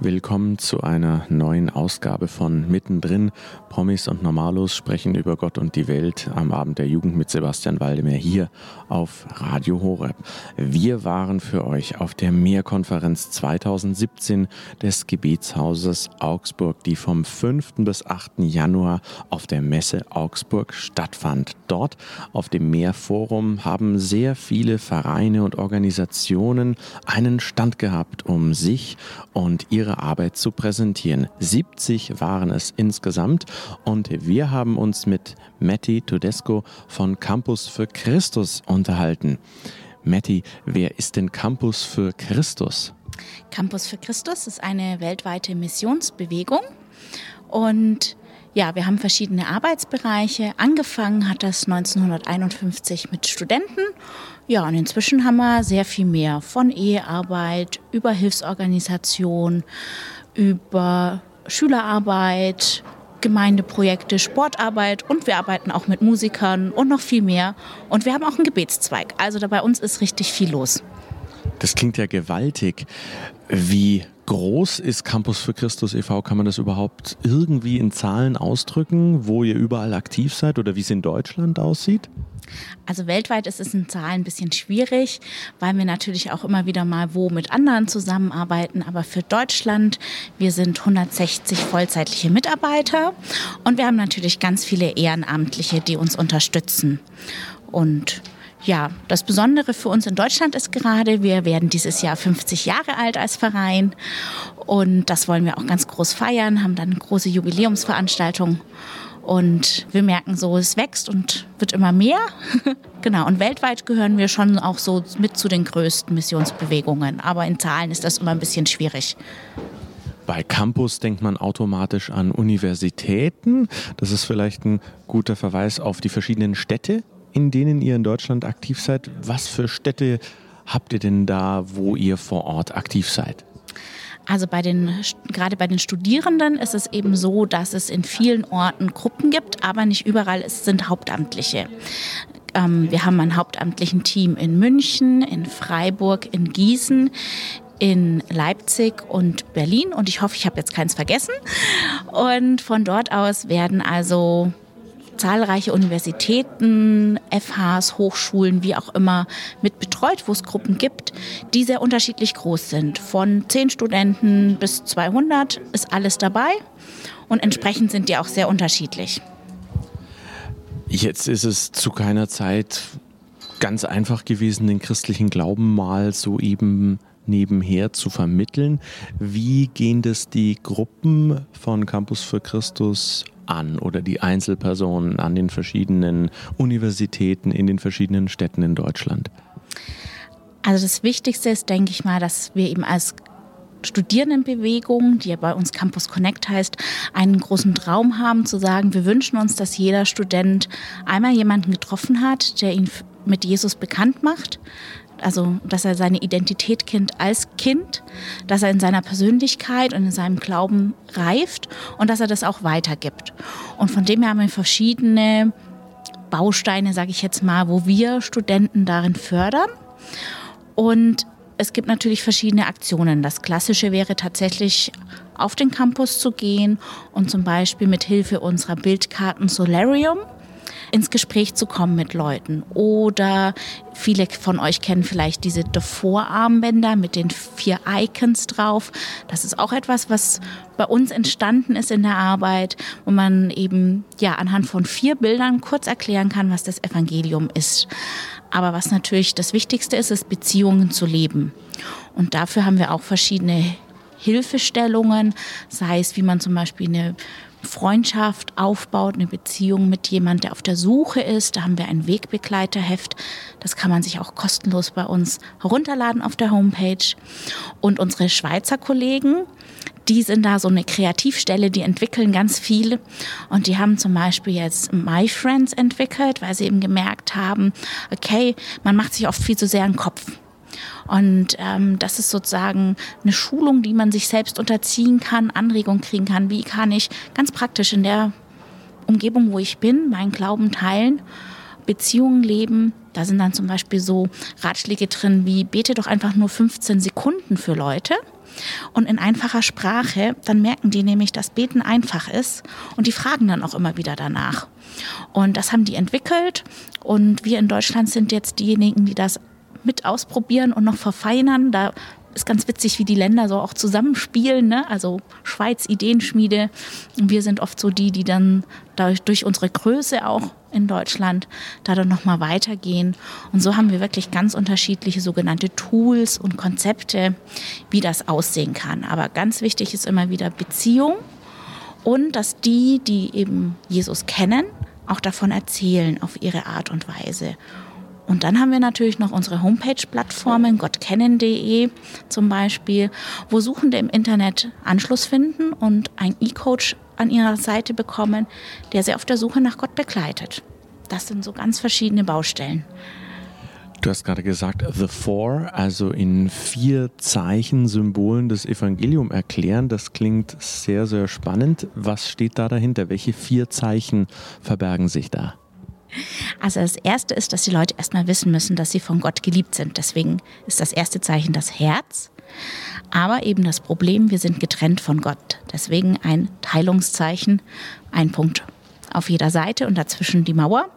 Willkommen zu einer neuen Ausgabe von Mittendrin. Promis und Normalos sprechen über Gott und die Welt am Abend der Jugend mit Sebastian Waldemar hier auf Radio Horeb. Wir waren für euch auf der Mehrkonferenz 2017 des Gebetshauses Augsburg, die vom 5. bis 8. Januar auf der Messe Augsburg stattfand. Dort auf dem Mehrforum haben sehr viele Vereine und Organisationen einen Stand gehabt, um sich und ihre ihre Arbeit zu präsentieren. 70 waren es insgesamt und wir haben uns mit Matti Tedesco von Campus für Christus unterhalten. Matti, wer ist denn Campus für Christus? Campus für Christus ist eine weltweite Missionsbewegung und ja, wir haben verschiedene Arbeitsbereiche. Angefangen hat das 1951 mit Studenten. Ja, und inzwischen haben wir sehr viel mehr von Ehearbeit über Hilfsorganisation, über Schülerarbeit, Gemeindeprojekte, Sportarbeit und wir arbeiten auch mit Musikern und noch viel mehr. Und wir haben auch einen Gebetszweig. Also da bei uns ist richtig viel los. Das klingt ja gewaltig. Wie groß ist Campus für Christus e.V.? Kann man das überhaupt irgendwie in Zahlen ausdrücken, wo ihr überall aktiv seid oder wie es in Deutschland aussieht? Also weltweit ist es in Zahlen ein bisschen schwierig, weil wir natürlich auch immer wieder mal wo mit anderen zusammenarbeiten. Aber für Deutschland, wir sind 160 vollzeitliche Mitarbeiter und wir haben natürlich ganz viele Ehrenamtliche, die uns unterstützen. Und ja, das Besondere für uns in Deutschland ist gerade, wir werden dieses Jahr 50 Jahre alt als Verein und das wollen wir auch ganz groß feiern, haben dann große Jubiläumsveranstaltung und wir merken so, es wächst und wird immer mehr. genau, und weltweit gehören wir schon auch so mit zu den größten Missionsbewegungen, aber in Zahlen ist das immer ein bisschen schwierig. Bei Campus denkt man automatisch an Universitäten. Das ist vielleicht ein guter Verweis auf die verschiedenen Städte, in denen ihr in Deutschland aktiv seid. Was für Städte habt ihr denn da, wo ihr vor Ort aktiv seid? Also bei den, gerade bei den Studierenden ist es eben so, dass es in vielen Orten Gruppen gibt, aber nicht überall es sind Hauptamtliche. Ähm, wir haben ein hauptamtlichen Team in München, in Freiburg, in Gießen, in Leipzig und Berlin und ich hoffe, ich habe jetzt keins vergessen. Und von dort aus werden also zahlreiche Universitäten, FHs, Hochschulen, wie auch immer, mit betreut, wo es Gruppen gibt, die sehr unterschiedlich groß sind. Von 10 Studenten bis 200 ist alles dabei und entsprechend sind die auch sehr unterschiedlich. Jetzt ist es zu keiner Zeit ganz einfach gewesen, den christlichen Glauben mal so eben nebenher zu vermitteln. Wie gehen das die Gruppen von Campus für Christus an oder die Einzelpersonen an den verschiedenen Universitäten in den verschiedenen Städten in Deutschland? Also das Wichtigste ist, denke ich mal, dass wir eben als Studierendenbewegung, die ja bei uns Campus Connect heißt, einen großen Traum haben zu sagen, wir wünschen uns, dass jeder Student einmal jemanden getroffen hat, der ihn mit Jesus bekannt macht, also dass er seine Identität kennt als Kind, dass er in seiner Persönlichkeit und in seinem Glauben reift und dass er das auch weitergibt. Und von dem her haben wir verschiedene Bausteine, sage ich jetzt mal, wo wir Studenten darin fördern. Und es gibt natürlich verschiedene Aktionen. Das Klassische wäre tatsächlich auf den Campus zu gehen und zum Beispiel mit Hilfe unserer Bildkarten Solarium ins Gespräch zu kommen mit Leuten. Oder viele von euch kennen vielleicht diese Davor-Armbänder mit den vier Icons drauf. Das ist auch etwas, was bei uns entstanden ist in der Arbeit, wo man eben ja anhand von vier Bildern kurz erklären kann, was das Evangelium ist. Aber was natürlich das Wichtigste ist, ist Beziehungen zu leben. Und dafür haben wir auch verschiedene Hilfestellungen, sei es, wie man zum Beispiel eine Freundschaft aufbaut, eine Beziehung mit jemand, der auf der Suche ist. Da haben wir ein Wegbegleiterheft. Das kann man sich auch kostenlos bei uns herunterladen auf der Homepage. Und unsere Schweizer Kollegen, die sind da so eine Kreativstelle, die entwickeln ganz viel. Und die haben zum Beispiel jetzt My Friends entwickelt, weil sie eben gemerkt haben, okay, man macht sich oft viel zu sehr einen Kopf. Und ähm, das ist sozusagen eine Schulung, die man sich selbst unterziehen kann, Anregung kriegen kann. Wie kann ich ganz praktisch in der Umgebung, wo ich bin, meinen Glauben teilen, Beziehungen leben. Da sind dann zum Beispiel so Ratschläge drin wie, bete doch einfach nur 15 Sekunden für Leute. und in einfacher Sprache, dann merken die nämlich, dass Beten einfach ist und die fragen dann auch immer wieder danach. Und das haben die entwickelt und wir in Deutschland sind jetzt diejenigen, die das mit ausprobieren und noch verfeinern. Da ist ganz witzig, wie die Länder so auch zusammenspielen. Ne? Also Schweiz, Ideenschmiede. Und wir sind oft so die, die dann dadurch, durch unsere Größe auch in Deutschland da dann nochmal weitergehen. Und so haben wir wirklich ganz unterschiedliche sogenannte Tools und Konzepte, wie das aussehen kann. Aber ganz wichtig ist immer wieder Beziehung und dass die, die eben Jesus kennen, auch davon erzählen auf ihre Art und Weise. Und dann haben wir natürlich noch unsere Homepage-Plattformen, gottkennen.de zum Beispiel, wo Suchende im Internet Anschluss finden und ein E-Coach an ihrer Seite bekommen, der sie auf der Suche nach Gott begleitet. Das sind so ganz verschiedene Baustellen. Du hast gerade gesagt, The Four, also in vier Zeichen, Symbolen das Evangelium erklären. Das klingt sehr, sehr spannend. Was steht da dahinter? Welche vier Zeichen verbergen sich da? Also das Erste ist, dass die Leute erstmal wissen müssen, dass sie von Gott geliebt sind. Deswegen ist das erste Zeichen das Herz. Aber eben das Problem, wir sind getrennt von Gott. Deswegen ein Teilungszeichen, ein Punkt auf jeder Seite und dazwischen die Mauer.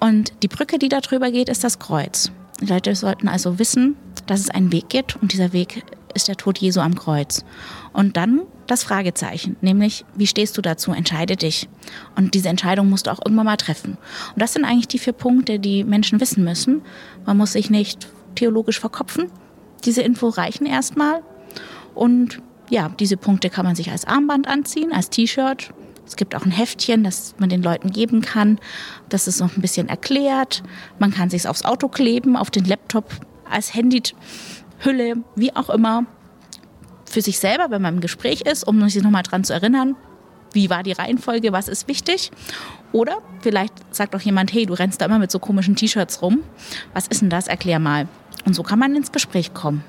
Und die Brücke, die da drüber geht, ist das Kreuz. Die Leute sollten also wissen, dass es einen Weg gibt und dieser Weg ist der Tod Jesu am Kreuz. Und dann das Fragezeichen, nämlich wie stehst du dazu, entscheide dich. Und diese Entscheidung musst du auch irgendwann mal treffen. Und das sind eigentlich die vier Punkte, die Menschen wissen müssen. Man muss sich nicht theologisch verkopfen. Diese Info reichen erstmal. Und ja, diese Punkte kann man sich als Armband anziehen, als T-Shirt. Es gibt auch ein Heftchen, das man den Leuten geben kann. Das ist noch ein bisschen erklärt. Man kann sich aufs Auto kleben, auf den Laptop, als Handyhülle, wie auch immer für sich selber, wenn man im Gespräch ist, um sich nochmal dran zu erinnern, wie war die Reihenfolge, was ist wichtig. Oder vielleicht sagt auch jemand, hey, du rennst da immer mit so komischen T-Shirts rum. Was ist denn das? Erklär mal. Und so kann man ins Gespräch kommen.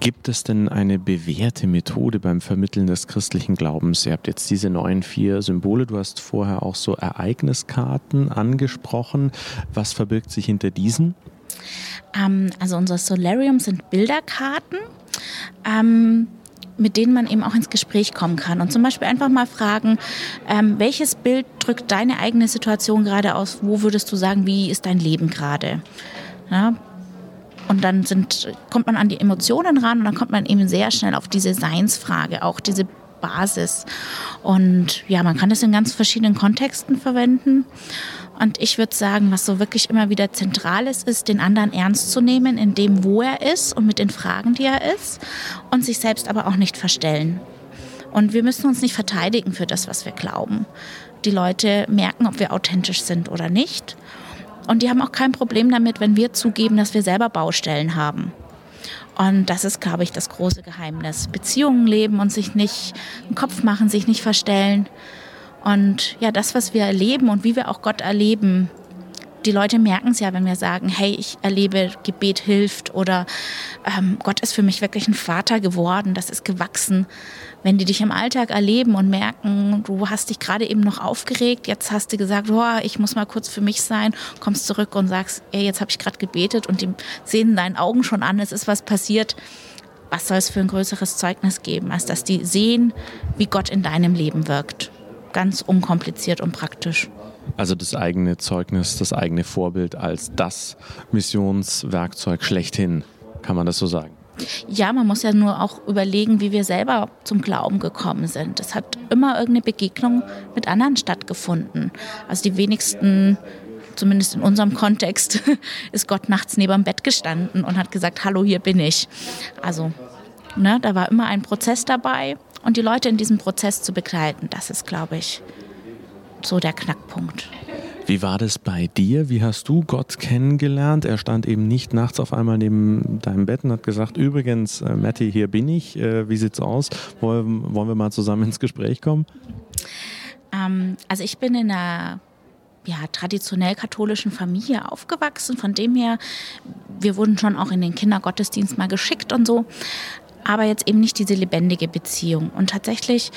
Gibt es denn eine bewährte Methode beim Vermitteln des christlichen Glaubens? Ihr habt jetzt diese neuen vier Symbole, du hast vorher auch so Ereigniskarten angesprochen. Was verbirgt sich hinter diesen? Ähm, also unser Solarium sind Bilderkarten ähm, mit denen man eben auch ins Gespräch kommen kann. Und zum Beispiel einfach mal fragen, ähm, welches Bild drückt deine eigene Situation gerade aus? Wo würdest du sagen, wie ist dein Leben gerade? Ja, und dann sind, kommt man an die Emotionen ran und dann kommt man eben sehr schnell auf diese Seinsfrage, auch diese Basis. Und ja, man kann das in ganz verschiedenen Kontexten verwenden. Und ich würde sagen, was so wirklich immer wieder zentral ist, ist, den anderen ernst zu nehmen, in dem, wo er ist und mit den Fragen, die er ist, und sich selbst aber auch nicht verstellen. Und wir müssen uns nicht verteidigen für das, was wir glauben. Die Leute merken, ob wir authentisch sind oder nicht. Und die haben auch kein Problem damit, wenn wir zugeben, dass wir selber Baustellen haben. Und das ist, glaube ich, das große Geheimnis. Beziehungen leben und sich nicht einen Kopf machen, sich nicht verstellen. Und ja, das, was wir erleben und wie wir auch Gott erleben, die Leute merken es ja, wenn wir sagen, hey, ich erlebe, Gebet hilft oder ähm, Gott ist für mich wirklich ein Vater geworden, das ist gewachsen. Wenn die dich im Alltag erleben und merken, du hast dich gerade eben noch aufgeregt, jetzt hast du gesagt, oh, ich muss mal kurz für mich sein, kommst zurück und sagst, ey, jetzt habe ich gerade gebetet und die sehen in deinen Augen schon an, es ist was passiert. Was soll es für ein größeres Zeugnis geben, als dass die sehen, wie Gott in deinem Leben wirkt? Ganz unkompliziert und praktisch. Also das eigene Zeugnis, das eigene Vorbild als das Missionswerkzeug schlechthin, kann man das so sagen? Ja, man muss ja nur auch überlegen, wie wir selber zum Glauben gekommen sind. Es hat immer irgendeine Begegnung mit anderen stattgefunden. Also die wenigsten, zumindest in unserem Kontext, ist Gott nachts neben dem Bett gestanden und hat gesagt, hallo, hier bin ich. Also ne, da war immer ein Prozess dabei und die Leute in diesem Prozess zu begleiten, das ist, glaube ich, so der Knackpunkt. Wie war das bei dir? Wie hast du Gott kennengelernt? Er stand eben nicht nachts auf einmal neben deinem Bett und hat gesagt, übrigens, äh, Matti, hier bin ich. Äh, wie sieht's aus? Wollen, wollen wir mal zusammen ins Gespräch kommen? Ähm, also ich bin in einer ja, traditionell katholischen Familie aufgewachsen. Von dem her, wir wurden schon auch in den Kindergottesdienst mal geschickt und so. Aber jetzt eben nicht diese lebendige Beziehung. Und tatsächlich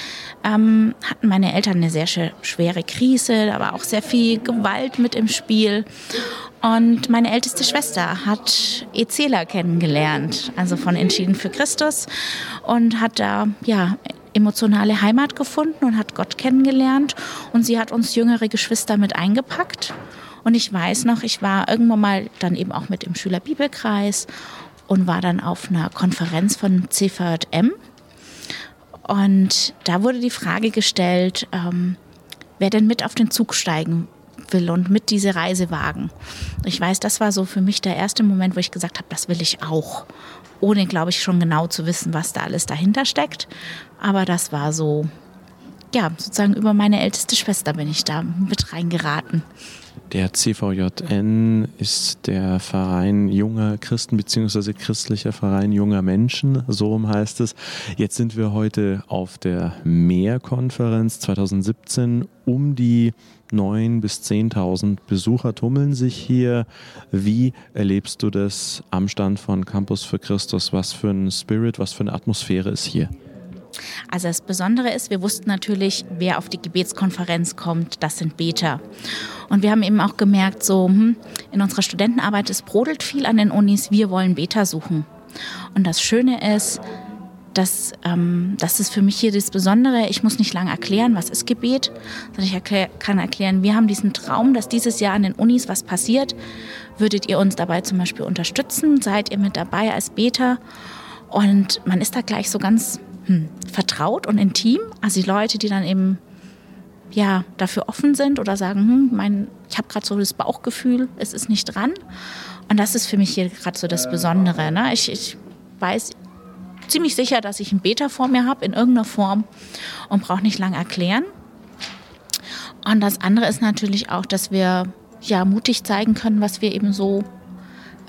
ähm, hatten meine Eltern eine sehr schwere Krise, da war auch sehr viel Gewalt mit im Spiel. Und meine älteste Schwester hat Ezela kennengelernt, also von Entschieden für Christus und hat da ja emotionale Heimat gefunden und hat Gott kennengelernt und sie hat uns jüngere Geschwister mit eingepackt. Und ich weiß noch, ich war irgendwann mal dann eben auch mit im Schülerbibelkreis und war dann auf einer Konferenz von CVM. Und da wurde die Frage gestellt, ähm, wer denn mit auf den Zug steigen will und mit diese Reise wagen. Ich weiß, das war so für mich der erste Moment, wo ich gesagt habe, das will ich auch. Ohne, glaube ich, schon genau zu wissen, was da alles dahinter steckt. Aber das war so, ja, sozusagen über meine älteste Schwester bin ich da mit reingeraten. Der CVJN ist der Verein junger Christen bzw. christlicher Verein junger Menschen, so heißt es. Jetzt sind wir heute auf der Mehrkonferenz 2017. Um die 9.000 bis 10.000 Besucher tummeln sich hier. Wie erlebst du das am Stand von Campus für Christus? Was für ein Spirit, was für eine Atmosphäre ist hier? Also das Besondere ist, wir wussten natürlich, wer auf die Gebetskonferenz kommt, das sind Beter. Und wir haben eben auch gemerkt, so hm, in unserer Studentenarbeit, es brodelt viel an den Unis, wir wollen Beter suchen. Und das Schöne ist, dass, ähm, das ist für mich hier das Besondere. Ich muss nicht lange erklären, was ist Gebet, sondern ich erklär, kann erklären, wir haben diesen Traum, dass dieses Jahr an den Unis was passiert. Würdet ihr uns dabei zum Beispiel unterstützen? Seid ihr mit dabei als Beter? Und man ist da gleich so ganz hm, vertraut und intim. Also die Leute, die dann eben ja dafür offen sind oder sagen, hm, mein, ich habe gerade so das Bauchgefühl, es ist nicht dran. Und das ist für mich hier gerade so das Besondere. Ne? Ich, ich weiß ziemlich sicher, dass ich einen Beta vor mir habe in irgendeiner Form und brauche nicht lange erklären. Und das andere ist natürlich auch, dass wir ja mutig zeigen können, was wir eben so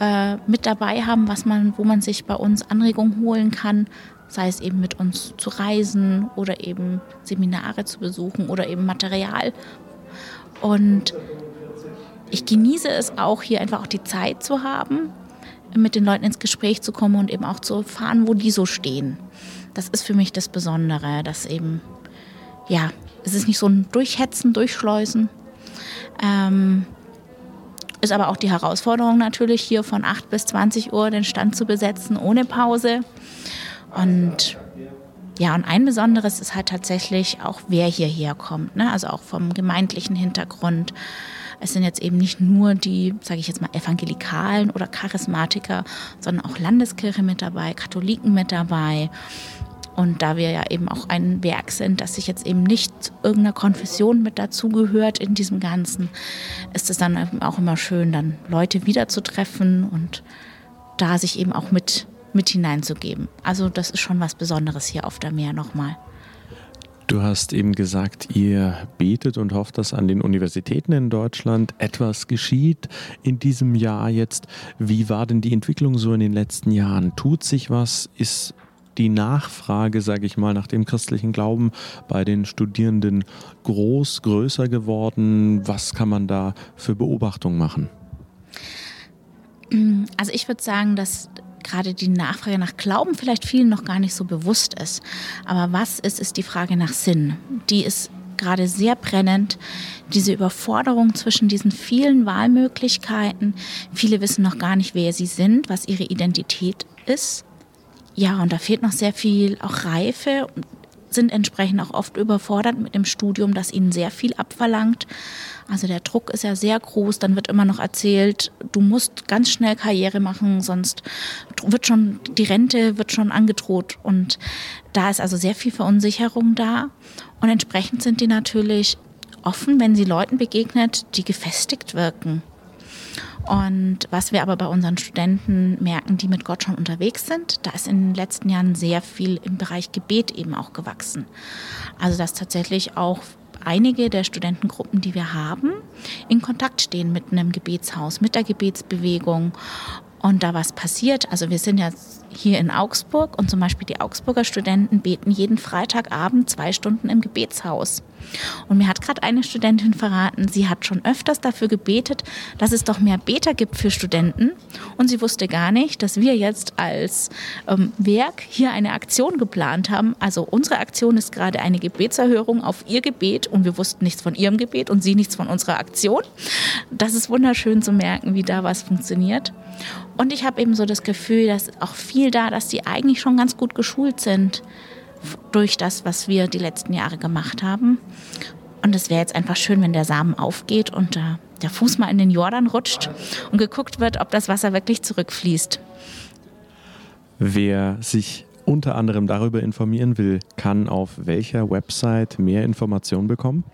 äh, mit dabei haben, was man, wo man sich bei uns Anregungen holen kann, sei es eben mit uns zu reisen oder eben Seminare zu besuchen oder eben Material. Und ich genieße es auch, hier einfach auch die Zeit zu haben, mit den Leuten ins Gespräch zu kommen und eben auch zu erfahren, wo die so stehen. Das ist für mich das Besondere, dass eben, ja, es ist nicht so ein Durchhetzen, Durchschleusen. Ähm, ist aber auch die Herausforderung natürlich, hier von 8 bis 20 Uhr den Stand zu besetzen ohne Pause. Und ja, und ein Besonderes ist halt tatsächlich auch, wer hierher kommt. Ne? Also auch vom gemeindlichen Hintergrund. Es sind jetzt eben nicht nur die, sage ich jetzt mal, Evangelikalen oder Charismatiker, sondern auch Landeskirche mit dabei, Katholiken mit dabei. Und da wir ja eben auch ein Werk sind, das sich jetzt eben nicht irgendeiner Konfession mit dazugehört in diesem Ganzen, ist es dann auch immer schön, dann Leute wiederzutreffen und da sich eben auch mit mit hineinzugeben. Also das ist schon was Besonderes hier auf der Meer nochmal. Du hast eben gesagt, ihr betet und hofft, dass an den Universitäten in Deutschland etwas geschieht in diesem Jahr jetzt. Wie war denn die Entwicklung so in den letzten Jahren? Tut sich was? Ist die Nachfrage, sage ich mal, nach dem christlichen Glauben bei den Studierenden groß, größer geworden? Was kann man da für Beobachtungen machen? Also ich würde sagen, dass gerade die Nachfrage nach Glauben vielleicht vielen noch gar nicht so bewusst ist. Aber was ist, ist die Frage nach Sinn. Die ist gerade sehr brennend. Diese Überforderung zwischen diesen vielen Wahlmöglichkeiten. Viele wissen noch gar nicht, wer sie sind, was ihre Identität ist. Ja, und da fehlt noch sehr viel auch Reife sind entsprechend auch oft überfordert mit dem Studium, das ihnen sehr viel abverlangt. Also der Druck ist ja sehr groß. Dann wird immer noch erzählt, du musst ganz schnell Karriere machen, sonst wird schon die Rente wird schon angedroht. Und da ist also sehr viel Verunsicherung da. Und entsprechend sind die natürlich offen, wenn sie Leuten begegnet, die gefestigt wirken. Und was wir aber bei unseren Studenten merken, die mit Gott schon unterwegs sind, da ist in den letzten Jahren sehr viel im Bereich Gebet eben auch gewachsen. Also dass tatsächlich auch einige der Studentengruppen, die wir haben, in Kontakt stehen mit einem Gebetshaus, mit der Gebetsbewegung und da was passiert. Also wir sind ja hier in Augsburg und zum Beispiel die Augsburger Studenten beten jeden Freitagabend zwei Stunden im Gebetshaus. Und mir hat gerade eine Studentin verraten, sie hat schon öfters dafür gebetet, dass es doch mehr Beter gibt für Studenten. Und sie wusste gar nicht, dass wir jetzt als ähm, Werk hier eine Aktion geplant haben. Also unsere Aktion ist gerade eine Gebetserhörung auf ihr Gebet und wir wussten nichts von ihrem Gebet und sie nichts von unserer Aktion. Das ist wunderschön zu merken, wie da was funktioniert. Und ich habe eben so das Gefühl, dass auch viel da, dass die eigentlich schon ganz gut geschult sind durch das, was wir die letzten Jahre gemacht haben. Und es wäre jetzt einfach schön, wenn der Samen aufgeht und äh, der Fuß mal in den Jordan rutscht und geguckt wird, ob das Wasser wirklich zurückfließt. Wer sich unter anderem darüber informieren will, kann auf welcher Website mehr Informationen bekommen?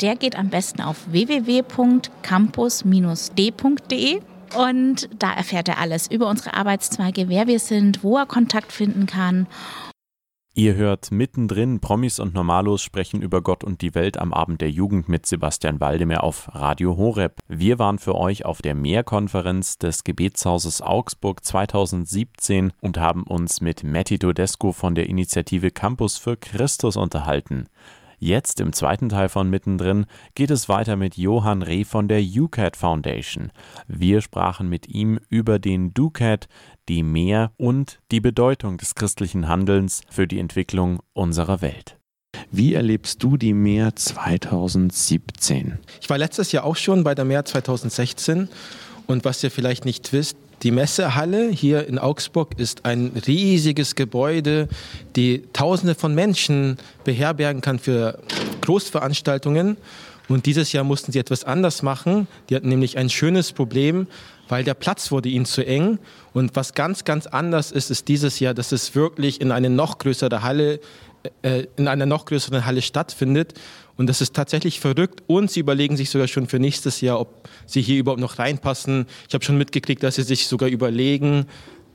Der geht am besten auf www.campus-d.de und da erfährt er alles über unsere Arbeitszweige, wer wir sind, wo er Kontakt finden kann. Ihr hört mittendrin Promis und Normalos sprechen über Gott und die Welt am Abend der Jugend mit Sebastian Waldemar auf Radio Horeb. Wir waren für euch auf der Mehrkonferenz des Gebetshauses Augsburg 2017 und haben uns mit Matti Todesco von der Initiative Campus für Christus unterhalten. Jetzt im zweiten Teil von Mittendrin geht es weiter mit Johann Reh von der UCAT Foundation. Wir sprachen mit ihm über den DUCAT, die Mehr und die Bedeutung des christlichen Handelns für die Entwicklung unserer Welt. Wie erlebst du die Mehr 2017? Ich war letztes Jahr auch schon bei der Mehr 2016 und was ihr vielleicht nicht wisst, die Messehalle hier in Augsburg ist ein riesiges Gebäude, die Tausende von Menschen beherbergen kann für Großveranstaltungen. Und dieses Jahr mussten sie etwas anders machen. Die hatten nämlich ein schönes Problem, weil der Platz wurde ihnen zu eng. Und was ganz, ganz anders ist, ist dieses Jahr, dass es wirklich in eine noch größere Halle, äh, in einer noch größeren Halle stattfindet. Und das ist tatsächlich verrückt. Und sie überlegen sich sogar schon für nächstes Jahr, ob sie hier überhaupt noch reinpassen. Ich habe schon mitgekriegt, dass sie sich sogar überlegen,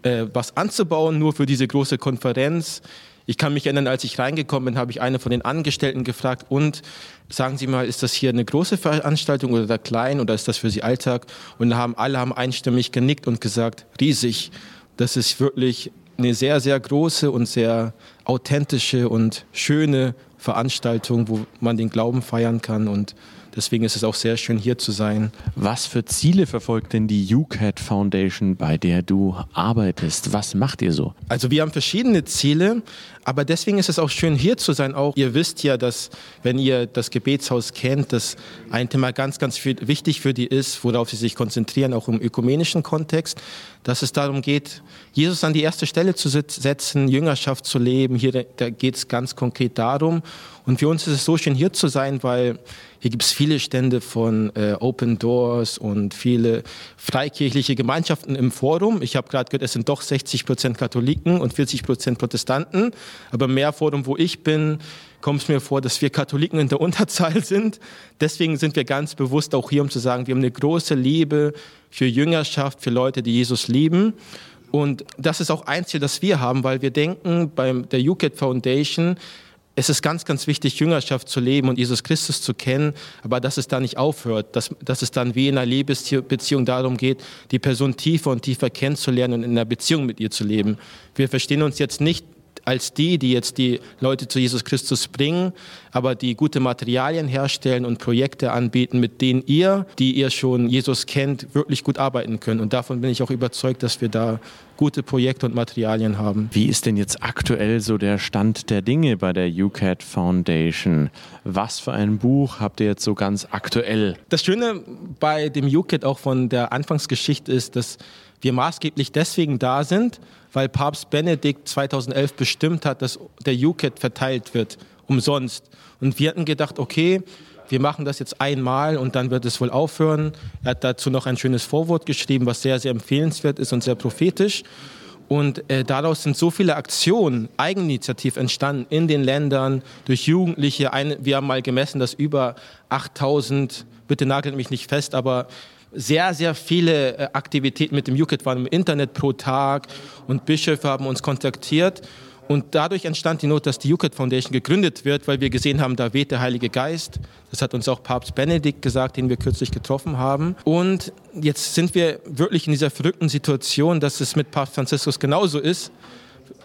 äh, was anzubauen, nur für diese große Konferenz. Ich kann mich erinnern, als ich reingekommen bin, habe ich eine von den Angestellten gefragt, und sagen Sie mal, ist das hier eine große Veranstaltung oder klein oder ist das für Sie Alltag? Und haben, alle haben einstimmig genickt und gesagt, riesig. Das ist wirklich eine sehr, sehr große und sehr authentische und schöne Veranstaltung, wo man den Glauben feiern kann und Deswegen ist es auch sehr schön, hier zu sein. Was für Ziele verfolgt denn die UCAT Foundation, bei der du arbeitest? Was macht ihr so? Also wir haben verschiedene Ziele, aber deswegen ist es auch schön, hier zu sein. Auch ihr wisst ja, dass wenn ihr das Gebetshaus kennt, dass ein Thema ganz, ganz viel, wichtig für die ist, worauf sie sich konzentrieren, auch im ökumenischen Kontext, dass es darum geht, Jesus an die erste Stelle zu setzen, Jüngerschaft zu leben. Hier geht es ganz konkret darum. Und für uns ist es so schön, hier zu sein, weil hier gibt es viele Stände von äh, Open Doors und viele freikirchliche Gemeinschaften im Forum. Ich habe gerade gehört, es sind doch 60 Prozent Katholiken und 40 Prozent Protestanten. Aber mehr Forum, wo ich bin, kommt es mir vor, dass wir Katholiken in der Unterzahl sind. Deswegen sind wir ganz bewusst auch hier, um zu sagen, wir haben eine große Liebe für Jüngerschaft, für Leute, die Jesus lieben. Und das ist auch ein Ziel, das wir haben, weil wir denken, bei der UCAT Foundation, es ist ganz, ganz wichtig, Jüngerschaft zu leben und Jesus Christus zu kennen, aber dass es da nicht aufhört, dass, dass es dann wie in einer Liebesbeziehung darum geht, die Person tiefer und tiefer kennenzulernen und in einer Beziehung mit ihr zu leben. Wir verstehen uns jetzt nicht als die, die jetzt die Leute zu Jesus Christus bringen, aber die gute Materialien herstellen und Projekte anbieten, mit denen ihr, die ihr schon Jesus kennt, wirklich gut arbeiten könnt. Und davon bin ich auch überzeugt, dass wir da gute Projekte und Materialien haben. Wie ist denn jetzt aktuell so der Stand der Dinge bei der UCAT Foundation? Was für ein Buch habt ihr jetzt so ganz aktuell? Das Schöne bei dem UCAT auch von der Anfangsgeschichte ist, dass wir maßgeblich deswegen da sind, weil Papst Benedikt 2011 bestimmt hat, dass der UCAT verteilt wird, umsonst. Und wir hatten gedacht, okay, wir machen das jetzt einmal und dann wird es wohl aufhören. Er hat dazu noch ein schönes Vorwort geschrieben, was sehr, sehr empfehlenswert ist und sehr prophetisch. Und äh, daraus sind so viele Aktionen eigeninitiativ entstanden in den Ländern durch Jugendliche. Ein, wir haben mal gemessen, dass über 8000, bitte nagelt mich nicht fest, aber sehr, sehr viele äh, Aktivitäten mit dem UKIT waren im Internet pro Tag und Bischöfe haben uns kontaktiert. Und dadurch entstand die Not, dass die UCAT Foundation gegründet wird, weil wir gesehen haben, da weht der Heilige Geist. Das hat uns auch Papst Benedikt gesagt, den wir kürzlich getroffen haben. Und jetzt sind wir wirklich in dieser verrückten Situation, dass es mit Papst Franziskus genauso ist.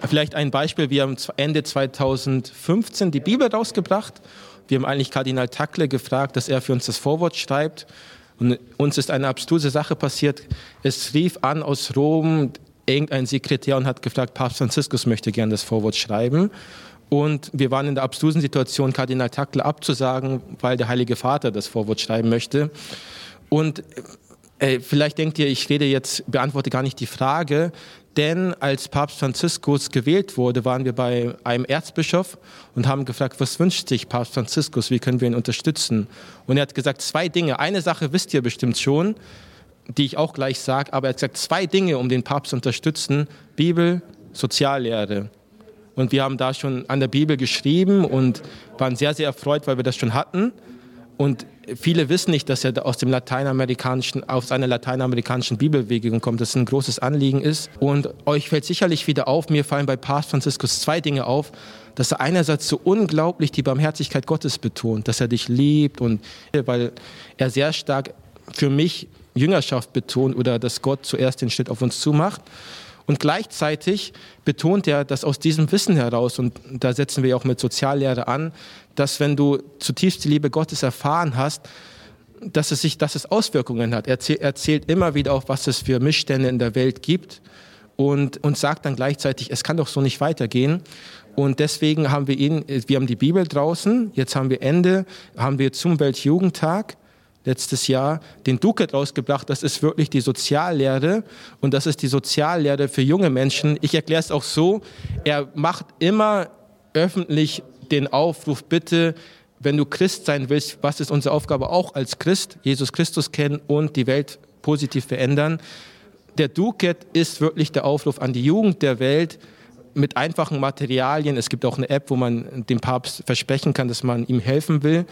Vielleicht ein Beispiel, wir haben Ende 2015 die Bibel rausgebracht. Wir haben eigentlich Kardinal Tackle gefragt, dass er für uns das Vorwort schreibt. Und uns ist eine abstruse Sache passiert. Es rief an aus Rom, irgendein Sekretär und hat gefragt, Papst Franziskus möchte gerne das Vorwort schreiben. Und wir waren in der abstrusen Situation, Kardinal Tackle abzusagen, weil der Heilige Vater das Vorwort schreiben möchte. Und äh, vielleicht denkt ihr, ich rede jetzt, beantworte gar nicht die Frage, denn als Papst Franziskus gewählt wurde, waren wir bei einem Erzbischof und haben gefragt, was wünscht sich Papst Franziskus, wie können wir ihn unterstützen? Und er hat gesagt, zwei Dinge. Eine Sache wisst ihr bestimmt schon, die ich auch gleich sage, aber er gesagt, zwei Dinge, um den Papst zu unterstützen, Bibel, Soziallehre. Und wir haben da schon an der Bibel geschrieben und waren sehr, sehr erfreut, weil wir das schon hatten. Und viele wissen nicht, dass er aus dem lateinamerikanischen, aus einer lateinamerikanischen Bibelbewegung kommt, dass es ein großes Anliegen ist. Und euch fällt sicherlich wieder auf, mir fallen bei Papst Franziskus zwei Dinge auf, dass er einerseits so unglaublich die Barmherzigkeit Gottes betont, dass er dich liebt und weil er sehr stark für mich Jüngerschaft betont oder dass Gott zuerst den Schritt auf uns zumacht. Und gleichzeitig betont er, dass aus diesem Wissen heraus, und da setzen wir auch mit Soziallehre an, dass wenn du zutiefst die Liebe Gottes erfahren hast, dass es, sich, dass es Auswirkungen hat. Er erzählt immer wieder auch, was es für Missstände in der Welt gibt und, und sagt dann gleichzeitig, es kann doch so nicht weitergehen. Und deswegen haben wir ihn, wir haben die Bibel draußen, jetzt haben wir Ende, haben wir zum Weltjugendtag letztes Jahr den Duket rausgebracht. Das ist wirklich die Soziallehre und das ist die Soziallehre für junge Menschen. Ich erkläre es auch so, er macht immer öffentlich den Aufruf, bitte, wenn du Christ sein willst, was ist unsere Aufgabe auch als Christ, Jesus Christus kennen und die Welt positiv verändern. Der Duket ist wirklich der Aufruf an die Jugend der Welt, mit einfachen Materialien. Es gibt auch eine App, wo man dem Papst versprechen kann, dass man ihm helfen will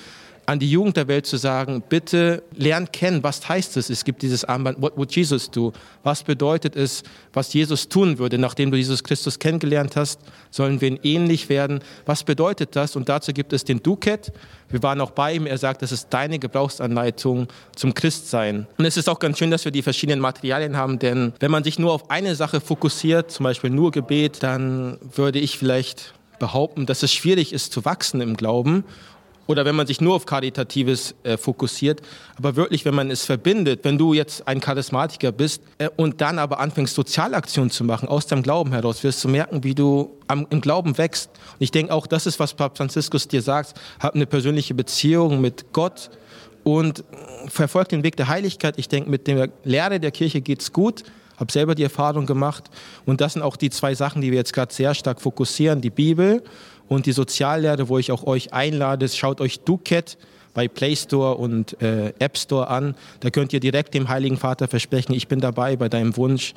an die Jugend der Welt zu sagen, bitte lernt kennen, was heißt es? Es gibt dieses Armband, what would Jesus do? Was bedeutet es, was Jesus tun würde, nachdem du Jesus Christus kennengelernt hast? Sollen wir ihn ähnlich werden? Was bedeutet das? Und dazu gibt es den Duket. Wir waren auch bei ihm. Er sagt, das ist deine Gebrauchsanleitung zum Christsein. Und es ist auch ganz schön, dass wir die verschiedenen Materialien haben, denn wenn man sich nur auf eine Sache fokussiert, zum Beispiel nur Gebet, dann würde ich vielleicht behaupten, dass es schwierig ist zu wachsen im Glauben oder wenn man sich nur auf Karitatives äh, fokussiert. Aber wirklich, wenn man es verbindet, wenn du jetzt ein Charismatiker bist äh, und dann aber anfängst, Sozialaktionen zu machen, aus deinem Glauben heraus, wirst du merken, wie du am, im Glauben wächst. Und ich denke auch, das ist, was Papst Franziskus dir sagt, hab eine persönliche Beziehung mit Gott und verfolgt den Weg der Heiligkeit. Ich denke, mit der Lehre der Kirche geht es gut habe selber die Erfahrung gemacht. Und das sind auch die zwei Sachen, die wir jetzt gerade sehr stark fokussieren, die Bibel und die Soziallehre, wo ich auch euch einlade, schaut euch DuCat bei Play Store und äh, App Store an. Da könnt ihr direkt dem Heiligen Vater versprechen, ich bin dabei bei deinem Wunsch.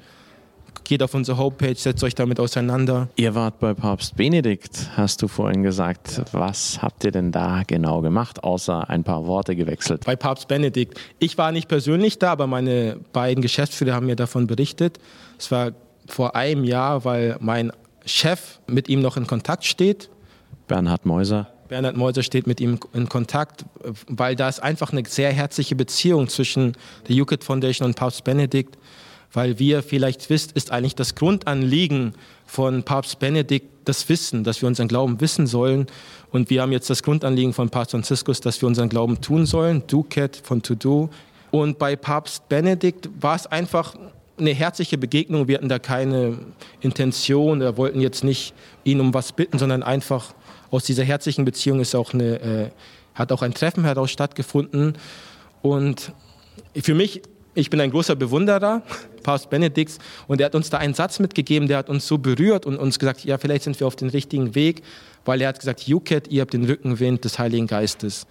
Geht auf unsere Homepage, setzt euch damit auseinander. Ihr wart bei Papst Benedikt, hast du vorhin gesagt. Was habt ihr denn da genau gemacht, außer ein paar Worte gewechselt? Bei Papst Benedikt. Ich war nicht persönlich da, aber meine beiden Geschäftsführer haben mir davon berichtet. Es war vor einem Jahr, weil mein Chef mit ihm noch in Kontakt steht Bernhard Meuser. Bernhard Meuser steht mit ihm in Kontakt, weil da ist einfach eine sehr herzliche Beziehung zwischen der UKIT Foundation und Papst Benedikt, weil wir vielleicht wisst, ist eigentlich das Grundanliegen von Papst Benedikt das Wissen, dass wir unseren Glauben wissen sollen. Und wir haben jetzt das Grundanliegen von Papst Franziskus, dass wir unseren Glauben tun sollen, DuCat von To Do. Und bei Papst Benedikt war es einfach eine herzliche Begegnung. Wir hatten da keine Intention, wir wollten jetzt nicht ihn um was bitten, sondern einfach aus dieser herzlichen Beziehung ist auch eine, äh, hat auch ein Treffen heraus stattgefunden. Und für mich, ich bin ein großer Bewunderer, Papst Benedikts, und er hat uns da einen Satz mitgegeben, der hat uns so berührt und uns gesagt, ja, vielleicht sind wir auf dem richtigen Weg, weil er hat gesagt, Juket, ihr habt den Rückenwind des Heiligen Geistes.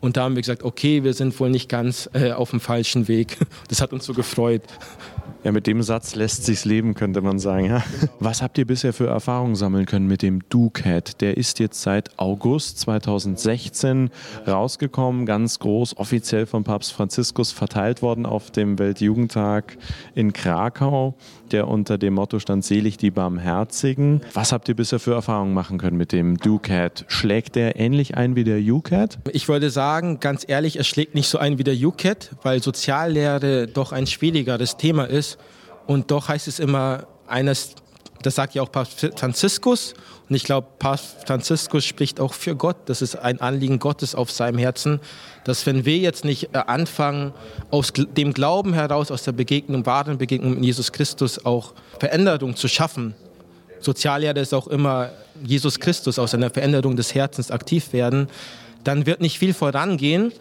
Und da haben wir gesagt, okay, wir sind wohl nicht ganz äh, auf dem falschen Weg. Das hat uns so gefreut. Ja, mit dem Satz lässt sich's leben, könnte man sagen. Ja? Was habt ihr bisher für Erfahrungen sammeln können mit dem DuCat? Der ist jetzt seit August 2016 rausgekommen, ganz groß, offiziell von Papst Franziskus verteilt worden auf dem Weltjugendtag in Krakau, der unter dem Motto stand Selig die Barmherzigen. Was habt ihr bisher für Erfahrungen machen können mit dem DuCat? Schlägt der ähnlich ein wie der UCAT? Ich würde sagen, ganz ehrlich, es schlägt nicht so ein wie der UCAT, weil Soziallehre doch ein schwierigeres Thema ist und doch heißt es immer, eines, das sagt ja auch Papst Franziskus. Und ich glaube, Papst Franziskus spricht auch für Gott. Das ist ein Anliegen Gottes auf seinem Herzen, dass wenn wir jetzt nicht äh, anfangen, aus dem Glauben heraus, aus der Begegnung, wahren Begegnung mit Jesus Christus auch Veränderung zu schaffen. Soziallehre ist auch immer Jesus Christus aus einer Veränderung des Herzens aktiv werden. Dann wird nicht viel vorangehen.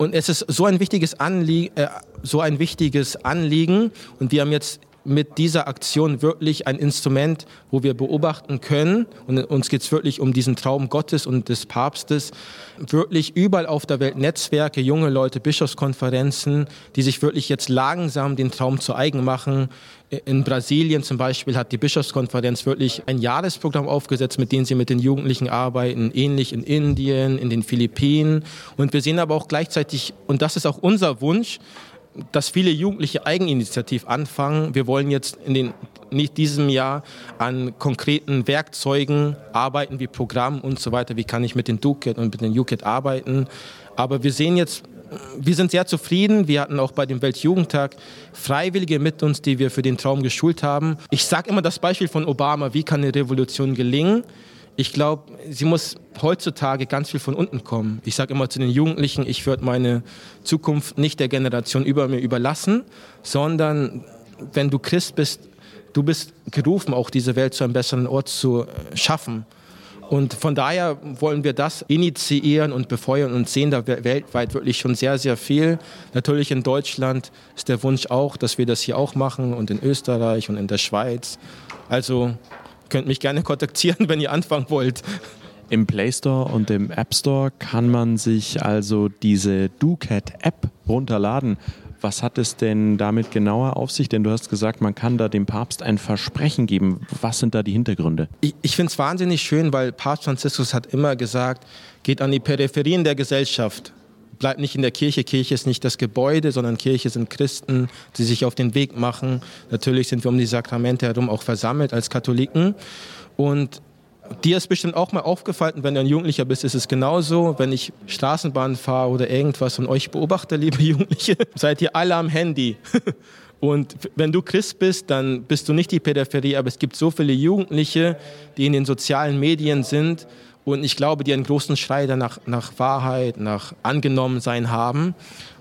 Und es ist so ein wichtiges Anliegen, äh, so ein wichtiges Anliegen. Und wir haben jetzt mit dieser Aktion wirklich ein Instrument, wo wir beobachten können, und uns geht es wirklich um diesen Traum Gottes und des Papstes, wirklich überall auf der Welt Netzwerke, junge Leute, Bischofskonferenzen, die sich wirklich jetzt langsam den Traum zu eigen machen. In Brasilien zum Beispiel hat die Bischofskonferenz wirklich ein Jahresprogramm aufgesetzt, mit dem sie mit den Jugendlichen arbeiten, ähnlich in Indien, in den Philippinen. Und wir sehen aber auch gleichzeitig, und das ist auch unser Wunsch, dass viele Jugendliche eigeninitiativ anfangen. Wir wollen jetzt in den, nicht diesem Jahr an konkreten Werkzeugen arbeiten, wie Programm und so weiter. Wie kann ich mit den DuKit und mit den UKIT arbeiten? Aber wir sehen jetzt, wir sind sehr zufrieden. Wir hatten auch bei dem Weltjugendtag Freiwillige mit uns, die wir für den Traum geschult haben. Ich sage immer das Beispiel von Obama, wie kann eine Revolution gelingen? Ich glaube, sie muss heutzutage ganz viel von unten kommen. Ich sage immer zu den Jugendlichen, ich würde meine Zukunft nicht der Generation über mir überlassen, sondern wenn du Christ bist, du bist gerufen, auch diese Welt zu einem besseren Ort zu äh, schaffen. Und von daher wollen wir das initiieren und befeuern und sehen da weltweit wirklich schon sehr, sehr viel. Natürlich in Deutschland ist der Wunsch auch, dass wir das hier auch machen und in Österreich und in der Schweiz. Also könnt mich gerne kontaktieren, wenn ihr anfangen wollt. Im Play Store und im App Store kann man sich also diese DuCat-App runterladen. Was hat es denn damit genauer auf sich? Denn du hast gesagt, man kann da dem Papst ein Versprechen geben. Was sind da die Hintergründe? Ich, ich finde es wahnsinnig schön, weil Papst Franziskus hat immer gesagt, geht an die Peripherien der Gesellschaft. Bleibt nicht in der Kirche. Kirche ist nicht das Gebäude, sondern Kirche sind Christen, die sich auf den Weg machen. Natürlich sind wir um die Sakramente herum auch versammelt als Katholiken. Und Dir ist bestimmt auch mal aufgefallen, wenn du ein Jugendlicher bist, ist es genauso. Wenn ich Straßenbahn fahre oder irgendwas und euch beobachte, liebe Jugendliche, seid ihr alle am Handy. Und wenn du Christ bist, dann bist du nicht die Peripherie, aber es gibt so viele Jugendliche, die in den sozialen Medien sind und ich glaube, die einen großen Schrei danach nach Wahrheit, nach Angenommensein haben.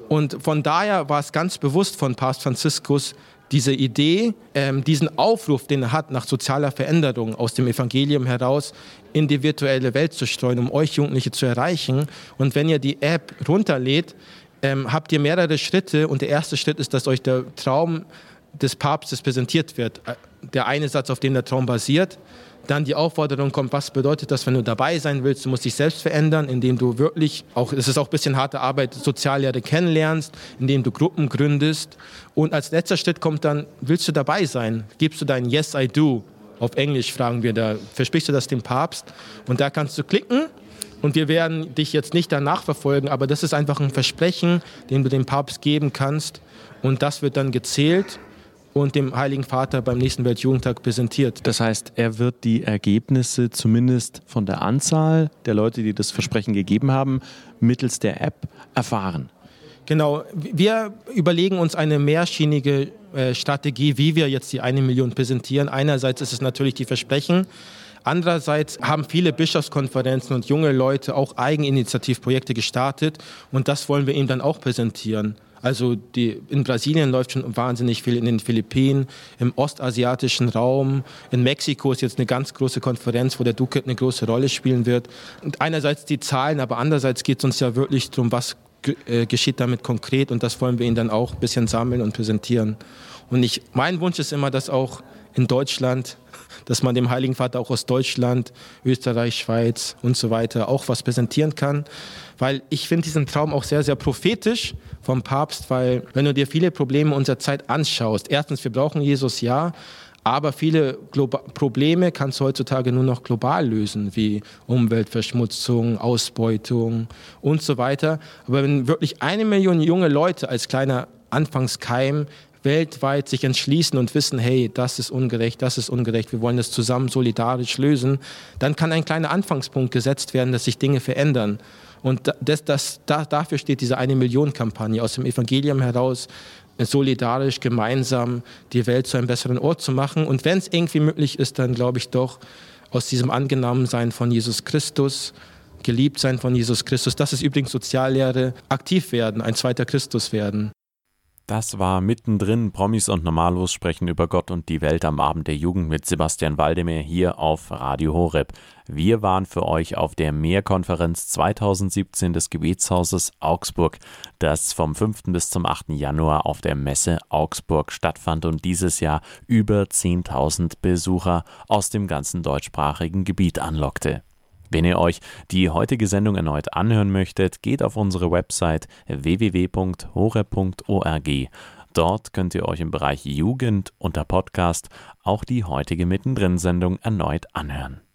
Und von daher war es ganz bewusst von Papst Franziskus, diese Idee, ähm, diesen Aufruf, den er hat nach sozialer Veränderung aus dem Evangelium heraus in die virtuelle Welt zu streuen, um euch Jugendliche zu erreichen. Und wenn ihr die App runterlädt, ähm, habt ihr mehrere Schritte. Und der erste Schritt ist, dass euch der Traum des Papstes präsentiert wird. Äh, der eine Satz, auf dem der Traum basiert dann die Aufforderung kommt, was bedeutet das, wenn du dabei sein willst? Du musst dich selbst verändern, indem du wirklich, auch, es ist auch ein bisschen harte Arbeit, Soziallehre kennenlernst, indem du Gruppen gründest. Und als letzter Schritt kommt dann, willst du dabei sein? Gibst du dein Yes, I do? Auf Englisch fragen wir da, versprichst du das dem Papst? Und da kannst du klicken und wir werden dich jetzt nicht danach verfolgen, aber das ist einfach ein Versprechen, den du dem Papst geben kannst. Und das wird dann gezählt und dem Heiligen Vater beim nächsten Weltjugendtag präsentiert. Das heißt, er wird die Ergebnisse zumindest von der Anzahl der Leute, die das Versprechen gegeben haben, mittels der App erfahren. Genau, wir überlegen uns eine mehrschienige äh, Strategie, wie wir jetzt die eine Million präsentieren. Einerseits ist es natürlich die Versprechen, Andererseits haben viele Bischofskonferenzen und junge Leute auch Eigeninitiativprojekte gestartet und das wollen wir ihnen dann auch präsentieren. Also die, in Brasilien läuft schon wahnsinnig viel, in den Philippinen, im ostasiatischen Raum, in Mexiko ist jetzt eine ganz große Konferenz, wo der Ducat eine große Rolle spielen wird. Und einerseits die Zahlen, aber andererseits geht es uns ja wirklich darum, was äh, geschieht damit konkret und das wollen wir Ihnen dann auch ein bisschen sammeln und präsentieren. Und ich, mein Wunsch ist immer, dass auch in Deutschland, dass man dem Heiligen Vater auch aus Deutschland, Österreich, Schweiz und so weiter auch was präsentieren kann. Weil ich finde diesen Traum auch sehr, sehr prophetisch vom Papst, weil wenn du dir viele Probleme unserer Zeit anschaust, erstens, wir brauchen Jesus, ja, aber viele Globa Probleme kannst du heutzutage nur noch global lösen, wie Umweltverschmutzung, Ausbeutung und so weiter. Aber wenn wirklich eine Million junge Leute als kleiner Anfangskeim weltweit sich entschließen und wissen, hey, das ist ungerecht, das ist ungerecht, wir wollen das zusammen solidarisch lösen, dann kann ein kleiner Anfangspunkt gesetzt werden, dass sich Dinge verändern. Und das, das, da, dafür steht diese eine Million Kampagne aus dem Evangelium heraus, solidarisch gemeinsam die Welt zu einem besseren Ort zu machen. Und wenn es irgendwie möglich ist, dann glaube ich doch aus diesem Angenommensein von Jesus Christus, geliebt sein von Jesus Christus, das ist übrigens Soziallehre, aktiv werden, ein zweiter Christus werden. Das war mittendrin. Promis und Normalos sprechen über Gott und die Welt am Abend der Jugend mit Sebastian Waldemar hier auf Radio Horeb. Wir waren für euch auf der Mehrkonferenz 2017 des Gebetshauses Augsburg, das vom 5. bis zum 8. Januar auf der Messe Augsburg stattfand und dieses Jahr über 10.000 Besucher aus dem ganzen deutschsprachigen Gebiet anlockte. Wenn ihr euch die heutige Sendung erneut anhören möchtet, geht auf unsere Website www.hore.org. Dort könnt ihr euch im Bereich Jugend unter Podcast auch die heutige Mittendrin-Sendung erneut anhören.